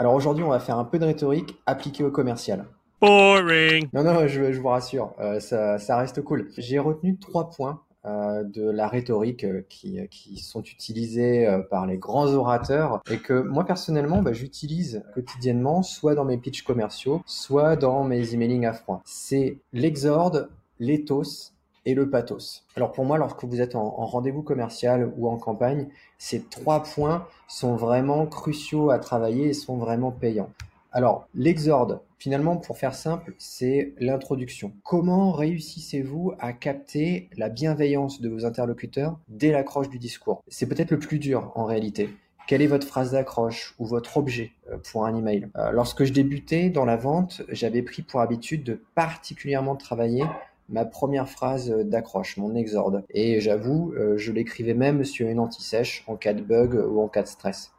Alors aujourd'hui, on va faire un peu de rhétorique appliquée au commercial. Boring. Non, non, je, je vous rassure, euh, ça, ça reste cool. J'ai retenu trois points euh, de la rhétorique euh, qui, qui sont utilisés par les grands orateurs et que moi personnellement bah, j'utilise quotidiennement soit dans mes pitchs commerciaux, soit dans mes emailing à froid. C'est l'exorde, l'éthos le pathos. Alors pour moi, lorsque vous êtes en, en rendez-vous commercial ou en campagne, ces trois points sont vraiment cruciaux à travailler et sont vraiment payants. Alors, l'exorde, finalement, pour faire simple, c'est l'introduction. Comment réussissez-vous à capter la bienveillance de vos interlocuteurs dès l'accroche du discours? C'est peut-être le plus dur en réalité. Quelle est votre phrase d'accroche ou votre objet euh, pour un email? Euh, Lorsque je débutais dans la vente, j'avais pris pour habitude de particulièrement travailler ma première phrase d'accroche, mon exorde. Et j'avoue, euh, je l'écrivais même sur une anti-sèche en cas de bug ou en cas de stress.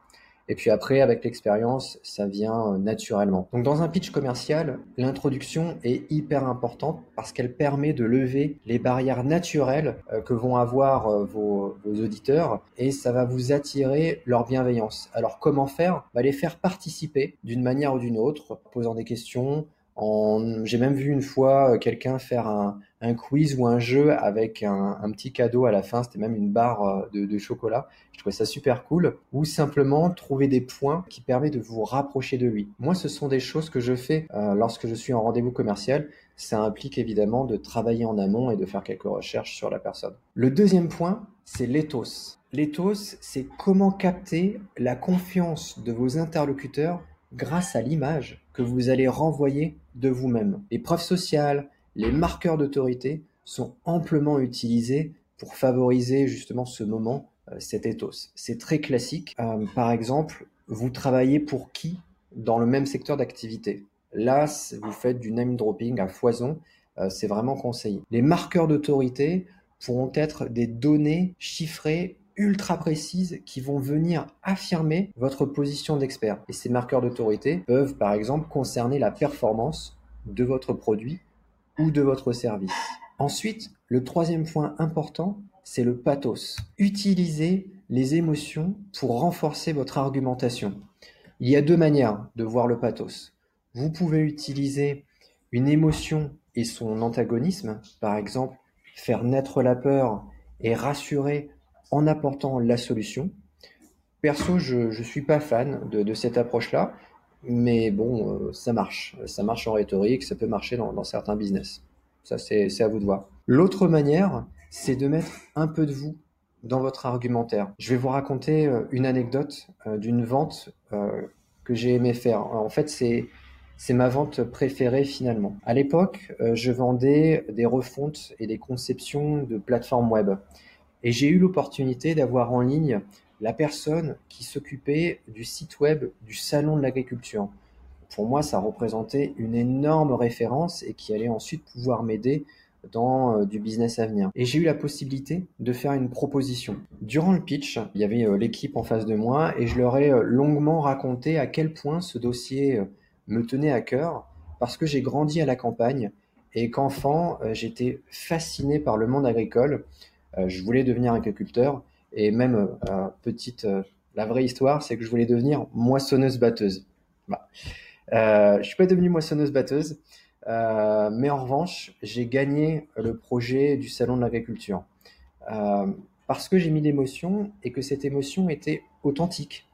Et puis après, avec l'expérience, ça vient euh, naturellement. Donc dans un pitch commercial, l'introduction est hyper importante parce qu'elle permet de lever les barrières naturelles euh, que vont avoir euh, vos, auditeurs et ça va vous attirer leur bienveillance. Alors comment faire? Bah, Les faire participer d'une manière ou d'une autre, en posant des questions. J'ai même vu une fois euh, quelqu'un faire un, quiz ou un jeu avec un, petit cadeau à la fin, c'était même une barre euh, de, de, chocolat. Je trouvais ça super cool. Ou simplement trouver des points qui permettent de vous rapprocher de lui. Moi, ce sont des choses que je fais euh, lorsque je suis en rendez-vous commercial. Ça implique évidemment de travailler en amont et de faire quelques recherches sur la personne. Le deuxième point, c'est l'éthos. L'éthos, c'est comment capter la confiance de vos interlocuteurs grâce à l'image que vous allez renvoyer de vous-même. Les preuves sociales, les marqueurs d'autorité sont amplement utilisés pour favoriser justement ce moment, euh, cet ethos. C'est très classique. Euh, par exemple, vous travaillez pour qui dans le même secteur d'activité? Là, vous faites du name dropping à foison, euh, c'est vraiment conseillé. Les marqueurs d'autorité pourront être des données chiffrées ultra précises qui vont venir affirmer votre position d'expert. Et ces marqueurs d'autorité peuvent par exemple concerner la performance de votre produit ou de votre service. Ensuite, le troisième point important, c'est le pathos. Utilisez les émotions pour renforcer votre argumentation. Il y a deux manières de voir le pathos. Vous pouvez utiliser une émotion et son antagonisme, par exemple faire naître la peur et rassurer en apportant la solution. Perso, je ne suis pas fan de, cette approche-là, mais bon, euh, ça marche. Ça marche en rhétorique, ça peut marcher dans, certains business. Ça, c'est à vous de voir. L'autre manière, c'est de mettre un peu de vous dans votre argumentaire. Je vais vous raconter euh, une anecdote euh, d'une vente que j'ai aimé faire. En fait, c'est c'est ma vente préférée finalement. À l'époque, je vendais des refontes et des conceptions de plateformes web. Et j'ai eu l'opportunité d'avoir en ligne la personne qui s'occupait du site web du Salon de l'Agriculture. Pour moi, ça représentait une énorme référence et qui allait ensuite pouvoir m'aider dans euh, du business à venir. Et j'ai eu la possibilité de faire une proposition. Durant le pitch, il y avait euh, l'équipe en face de moi et je leur ai euh, longuement raconté à quel point ce dossier me tenait à cœur parce que j'ai grandi à la campagne et qu'enfant, j'étais fasciné par le monde agricole. Euh, je voulais devenir agriculteur et même, euh, petite, euh, la vraie histoire, c'est que je voulais devenir moissonneuse-batteuse. Bah. Je suis pas devenu moissonneuse-batteuse, mais en revanche, j'ai gagné le projet du Salon de l'Agriculture. Parce que j'ai mis l'émotion et que cette émotion était authentique.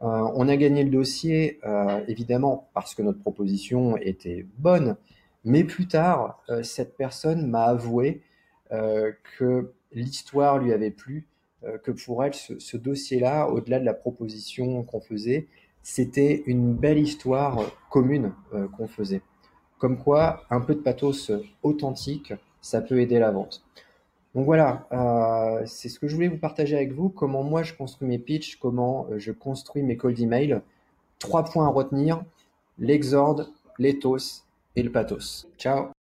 On a gagné le dossier, évidemment, parce que notre proposition était bonne, mais plus tard, cette personne m'a avoué que l'histoire lui avait plu, euh, que pour elle, ce, dossier-là, au-delà de la proposition qu'on faisait, c'était une belle histoire commune euh, qu'on faisait. Comme quoi, un peu de pathos authentique, ça peut aider la vente. Donc voilà, euh, c'est ce que je voulais vous partager avec vous, comment moi je construis mes pitchs, comment je construis mes cold email. Trois points à retenir, l'exorde, l'éthos et le pathos. Ciao